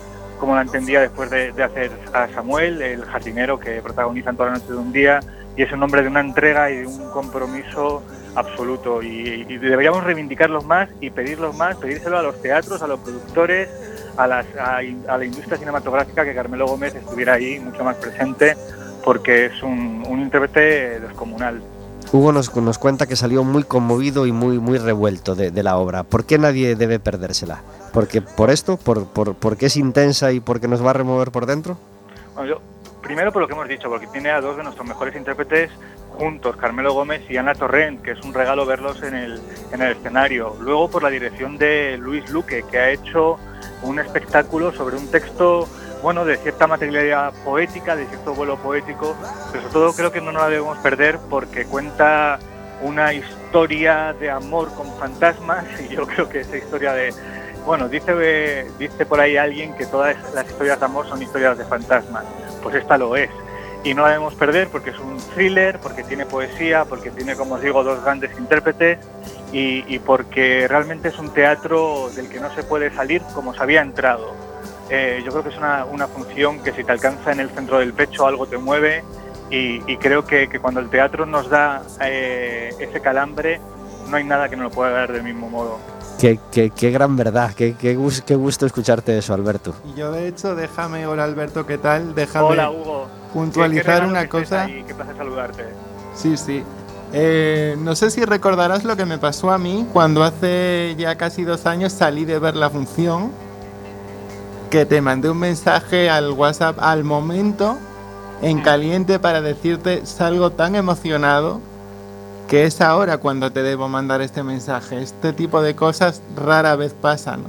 como la entendía después de, de hacer a Samuel, el jardinero que protagoniza en toda la noche de un día, y es un hombre de una entrega y de un compromiso absoluto. Y, y deberíamos reivindicarlos más y pedirlos más, pedírselo a los teatros, a los productores, a, las, a, a la industria cinematográfica, que Carmelo Gómez estuviera ahí mucho más presente, porque es un, un intérprete descomunal. Hugo nos, nos cuenta que salió muy conmovido y muy, muy revuelto de, de la obra. ¿Por qué nadie debe perdérsela? ¿Porque por esto? ¿Por, por, porque es intensa y porque nos va a remover por dentro? Bueno, yo, primero por lo que hemos dicho, porque tiene a dos de nuestros mejores intérpretes juntos, Carmelo Gómez y Ana Torrent, que es un regalo verlos en el, en el escenario. Luego por la dirección de Luis Luque, que ha hecho un espectáculo sobre un texto, bueno, de cierta materialidad poética, de cierto vuelo poético, pero sobre todo creo que no nos la debemos perder porque cuenta una historia de amor con fantasmas y yo creo que esa historia de, bueno, dice, dice por ahí alguien que todas las historias de amor son historias de fantasmas, pues esta lo es. Y no la debemos perder porque es un thriller, porque tiene poesía, porque tiene, como os digo, dos grandes intérpretes y, porque realmente es un teatro del que no se puede salir como se había entrado. Eh, yo creo que es una, una función que si te alcanza en el centro del pecho algo te mueve y, creo que, que cuando el teatro nos da eh, ese calambre no hay nada que nos lo pueda dar del mismo modo. Qué, qué, qué gran verdad, qué, qué, gus- qué gusto escucharte eso, Alberto. Y yo de hecho, déjame, hola Alberto, ¿qué tal? Déjame Hola Hugo. puntualizar una que cosa. ahí, Qué placer saludarte. Sí, sí. Eh, no sé si recordarás lo que me pasó a mí cuando hace ya casi dos años salí de ver la función, que te mandé un mensaje al WhatsApp al momento, en caliente, para decirte salgo tan emocionado que es ahora cuando te debo mandar este mensaje. Este tipo de cosas rara vez pasa, ¿no?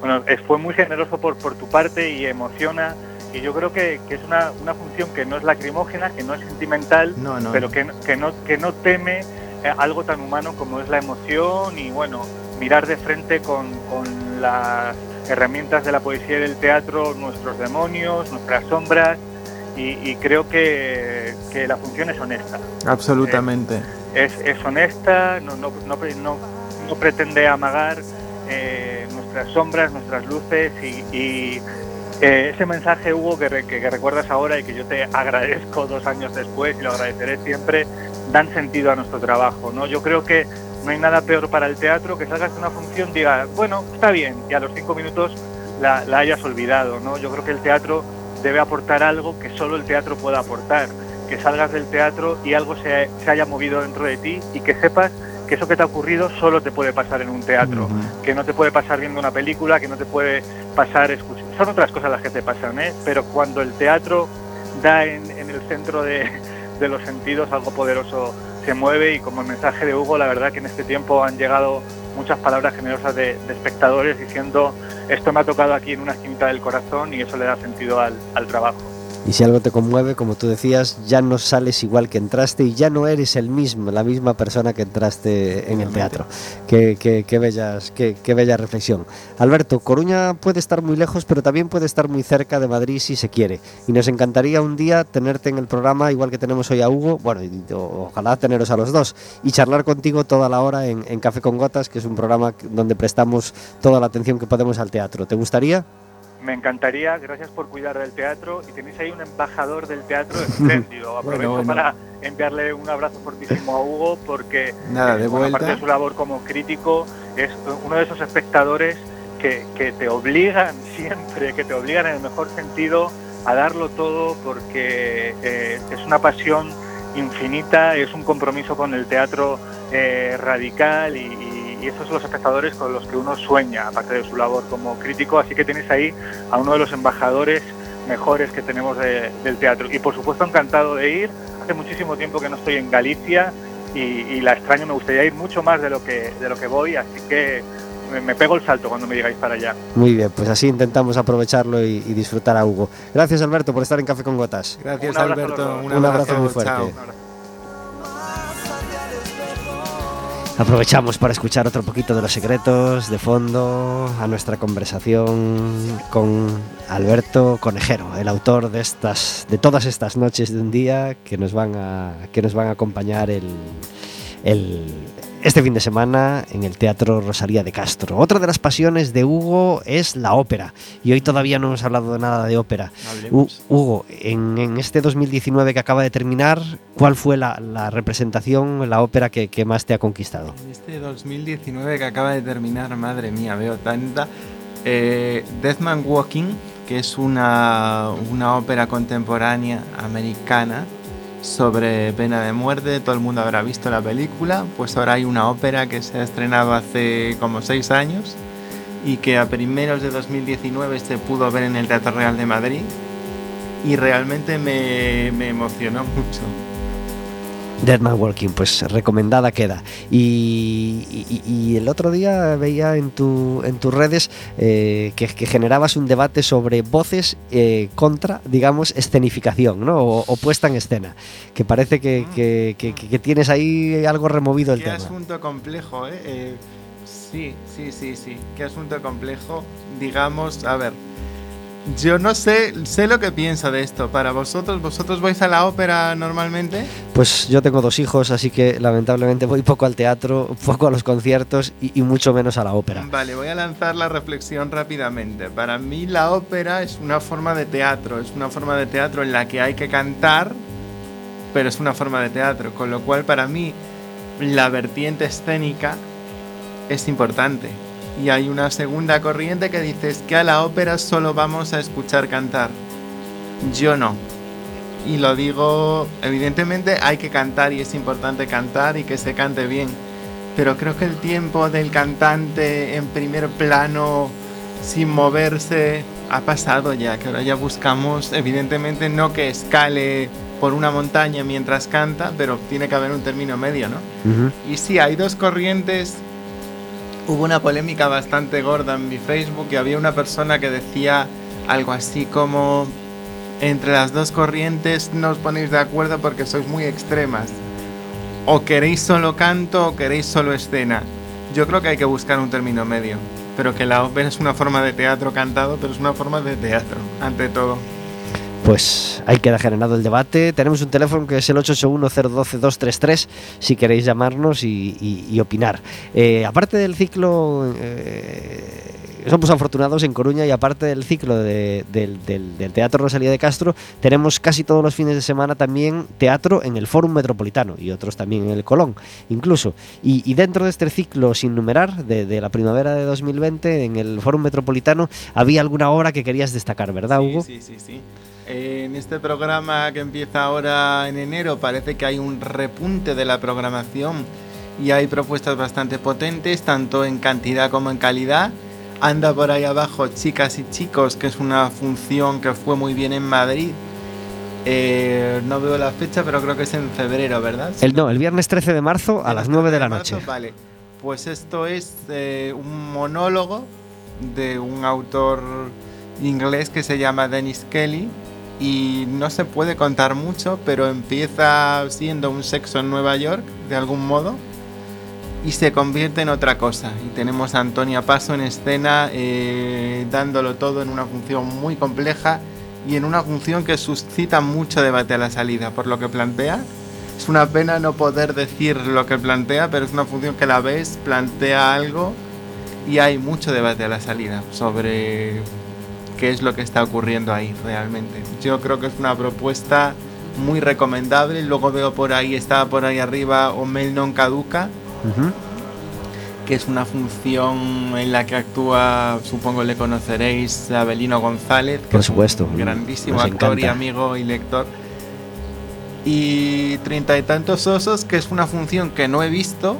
Bueno, fue muy generoso por, por tu parte y emociona. Y yo creo que, que es una, una función que no es lacrimógena, que no es sentimental, No, no. pero que, que, no, que no teme eh, algo tan humano como es la emoción y, bueno, mirar de frente con, con las herramientas de la poesía y del teatro nuestros demonios, nuestras sombras. Y, y creo que, que la función es honesta. Absolutamente. es, es honesta, no, no, no, no- pretende amagar eh, nuestras sombras, nuestras luces y, y, eh, ese mensaje, Hugo, que, re- que- que recuerdas ahora y que yo te agradezco dos años después y lo agradeceré siempre, dan sentido a nuestro trabajo. ¿no? Yo creo que no hay nada peor para el teatro que salgas de una función, digas, bueno, está bien, y a los cinco minutos la, la hayas olvidado. ¿no? Yo creo que el teatro debe aportar algo que solo el teatro pueda aportar que salgas del teatro y algo se, se haya movido dentro de ti y que sepas que eso que te ha ocurrido solo te puede pasar en un teatro, que no te puede pasar viendo una película, que no te puede pasar escuchando. Son otras cosas las que te pasan, ¿eh? pero cuando el teatro da en, en el centro de, de los sentidos algo poderoso se mueve y como el mensaje de Hugo, la verdad que en este tiempo han llegado muchas palabras generosas de, espectadores diciendo esto me ha tocado aquí en una esquinita del corazón y eso le da sentido al trabajo. Y si algo te conmueve, como tú decías, ya no sales igual que entraste y ya no eres el mismo, la misma persona que entraste en el teatro. Qué, qué- qué bellas, qué, qué bella reflexión. Alberto, Coruña puede estar muy lejos, pero también puede estar muy cerca de Madrid si se quiere. Y nos encantaría un día tenerte en el programa, igual que tenemos hoy a Hugo, bueno, y ojalá teneros a los dos, y charlar contigo toda la hora en, en Café con Gotas, que es un programa donde prestamos toda la atención que podemos al teatro. ¿Te gustaría? Me encantaría, gracias por cuidar del teatro y tenéis ahí un embajador del teatro espléndido. Aprovecho Bueno, bueno. para enviarle un abrazo fortísimo a Hugo porque Nada, de eh, de su labor como crítico es uno de esos espectadores que, que te obligan siempre, que te obligan en el mejor sentido a darlo todo porque eh, es una pasión infinita, es un compromiso con el teatro eh, radical y, y- y esos son los espectadores con los que uno sueña, aparte de su labor como crítico, así que tenéis ahí a uno de los embajadores mejores que tenemos de- del teatro. Y por supuesto encantado de ir, hace muchísimo tiempo que no estoy en Galicia y, y la extraño, me gustaría ir mucho más de lo que, de lo que voy, así que me, me pego el salto cuando me digáis para allá. Muy bien, pues así intentamos aprovecharlo y, y disfrutar a Hugo. Gracias Alberto por estar en Café con Gotas. Gracias, Un abrazo Alberto. Un abrazo muy fuerte. chao. Aprovechamos para escuchar otro poquito de los secretos de fondo a nuestra conversación con Alberto Conejero, el autor de estas, de todas estas noches de un día que nos van a, que nos van a acompañar el, el- este fin de semana en el Teatro Rosalía de Castro. Otra de las pasiones de Hugo es la ópera y hoy todavía no hemos hablado de nada de ópera. Hu- Hugo, en, en este 2019 que acaba de terminar, ¿cuál fue la, la representación, la ópera que, que más te ha conquistado? En este 2019 que acaba de terminar, madre mía, veo tanta. Eh, Deathman Walking, que es una, una ópera contemporánea americana sobre pena de muerte, todo el mundo habrá visto la película, pues ahora hay una ópera que se ha estrenado hace como seis años y que a primeros de 2019 se pudo ver en el Teatro Real de Madrid y realmente me, me emocionó mucho. Dead Man Walking, pues recomendada queda. Y, y- y el otro día veía en, tu, en tus redes eh, que, que generabas un debate sobre voces eh, contra, digamos, escenificación, ¿no? O, o puesta en escena. Que parece que, que- que- que tienes ahí algo removido el Qué tema. asunto complejo, ¿eh? Eh, Sí, sí, sí, sí. Qué asunto complejo. Digamos, a ver. Yo no sé, sé lo que pienso de esto. Para vosotros, ¿vosotros vais a la ópera normalmente? Pues yo tengo dos hijos, así que lamentablemente voy poco al teatro, poco a los conciertos y, y mucho menos a la ópera. Vale, voy a lanzar la reflexión rápidamente. Para mí la ópera es una forma de teatro, es una forma de teatro en la que hay que cantar, pero es una forma de teatro, con lo cual para mí la vertiente escénica es importante. Y hay una segunda corriente que dice es que a la ópera solo vamos a escuchar cantar. Yo no. Y lo digo, evidentemente hay que cantar y es importante cantar y que se cante bien. Pero creo que el tiempo del cantante en primer plano, sin moverse, ha pasado ya. Que ahora ya buscamos, evidentemente, no que escale por una montaña mientras canta, pero tiene que haber un término medio, ¿no? Y sí, hay dos corrientes. Hubo una polémica bastante gorda en mi Facebook y había una persona que decía algo así como entre las dos corrientes no os ponéis de acuerdo porque sois muy extremas. O queréis solo canto o queréis solo escena. Yo creo que hay que buscar un término medio. Pero que la ópera es una forma de teatro cantado, pero es una forma de teatro, ante todo. Pues ahí queda generado el debate. Tenemos un teléfono que es el 881-012-233 si queréis llamarnos y, y- y opinar. Eh, aparte del ciclo, eh, somos afortunados en Coruña y aparte del ciclo de- del, del- del Teatro Rosalía de Castro, tenemos casi todos los fines de semana también teatro en el Fórum Metropolitano y otros también en el Colón, incluso. Y, y dentro de este ciclo sin numerar, de, de la primavera de 2020, en el Fórum Metropolitano, había alguna obra que querías destacar, ¿verdad, Hugo? Sí, sí, sí, sí. En este programa que empieza ahora en enero parece que hay un repunte de la programación y hay propuestas bastante potentes, tanto en cantidad como en calidad. Anda por ahí abajo Chicas y Chicos, que es una función que fue muy bien en Madrid. Eh, no veo la fecha, pero creo que es en febrero, ¿verdad? El, no, el viernes 13 de marzo a las 9 de la noche. Vale, pues esto es eh, un monólogo de un autor inglés que se llama Dennis Kelly y no se puede contar mucho, pero empieza siendo un sexo en Nueva York, de algún modo, y se convierte en otra cosa. Y tenemos a Antonia Paso en escena eh, dándolo todo en una función muy compleja y en una función que suscita mucho debate a la salida, por lo que plantea. Es una pena no poder decir lo que plantea, pero es una función que la ves, plantea algo y hay mucho debate a la salida sobre qué es lo que está ocurriendo ahí realmente. Yo creo que es una propuesta muy recomendable. Luego veo por ahí, está por ahí arriba Omel non caduca, Ujú. que es una función en la que actúa, supongo le conoceréis, Abelino González, que Por es un supuesto, grandísimo nos actor y encanta. amigo y lector. Y Treinta y tantos osos, que es una función que no he visto,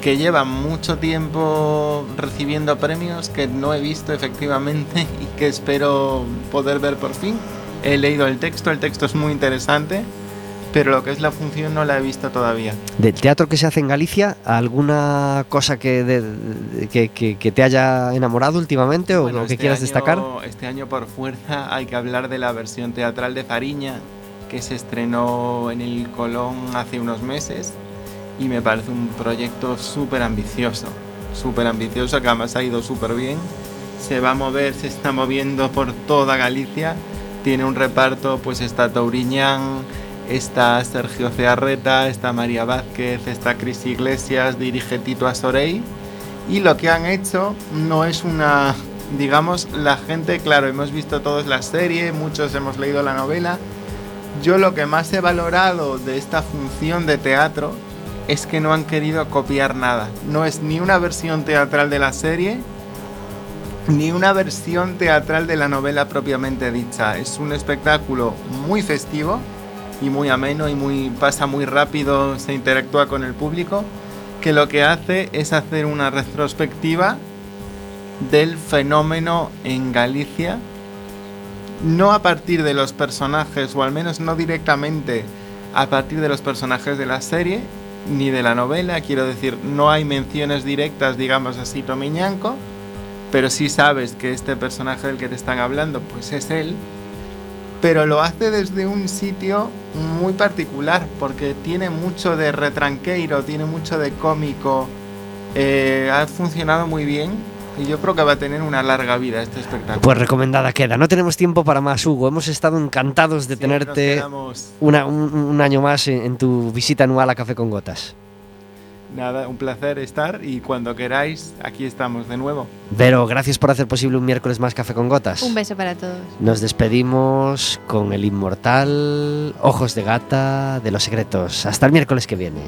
que lleva mucho tiempo recibiendo premios, que no he visto efectivamente y que espero poder ver por fin. He leído el texto, el texto es muy interesante, pero lo que es la función no la he visto todavía. Del teatro que se hace en Galicia, ¿alguna cosa que, de- que, que- que te haya enamorado últimamente o Bueno, lo que este quieras año- destacar? Este año por fuerza hay que hablar de la versión teatral de Fariña que se estrenó en el Colón hace unos meses y me parece un proyecto súper ambicioso, súper ambicioso que además ha ido súper bien. Se va a mover, se está moviendo por toda Galicia. Tiene un reparto, pues está Touriñán, está Sergio Cearreta, está María Vázquez, está Cris Iglesias, dirige Tito Asorey. Y lo que han hecho no es una, digamos, la gente, claro, hemos visto todos la serie, muchos hemos leído la novela. Yo lo que más he valorado de esta función de teatro es que no han querido copiar nada. No es ni una versión teatral de la serie, ni una versión teatral de la novela propiamente dicha. Es un espectáculo muy festivo y muy ameno y muy pasa muy rápido, se interactúa con el público, que lo que hace es hacer una retrospectiva del fenómeno en Galicia, no a partir de los personajes, o al menos no directamente a partir de los personajes de la serie, ni de la novela, quiero decir, no hay menciones directas, digamos así, Tomiñanco, pero sí sabes que este personaje del que te están hablando, pues es él, pero lo hace desde un sitio muy particular, porque tiene mucho de retranqueiro, tiene mucho de cómico, eh, ha funcionado muy bien y yo creo que va a tener una larga vida este espectáculo. Pues recomendada queda. No tenemos tiempo para más, Hugo. Hemos estado encantados de Sí, tenerte una- un año más en, en tu visita anual a Café con Gotas. Nada, un placer estar y cuando queráis, aquí estamos de nuevo. Vero, gracias por hacer posible un miércoles más Café con Gotas. Un beso para todos. Nos despedimos con el inmortal Ojos de Gata de los Secretos. Hasta el miércoles que viene.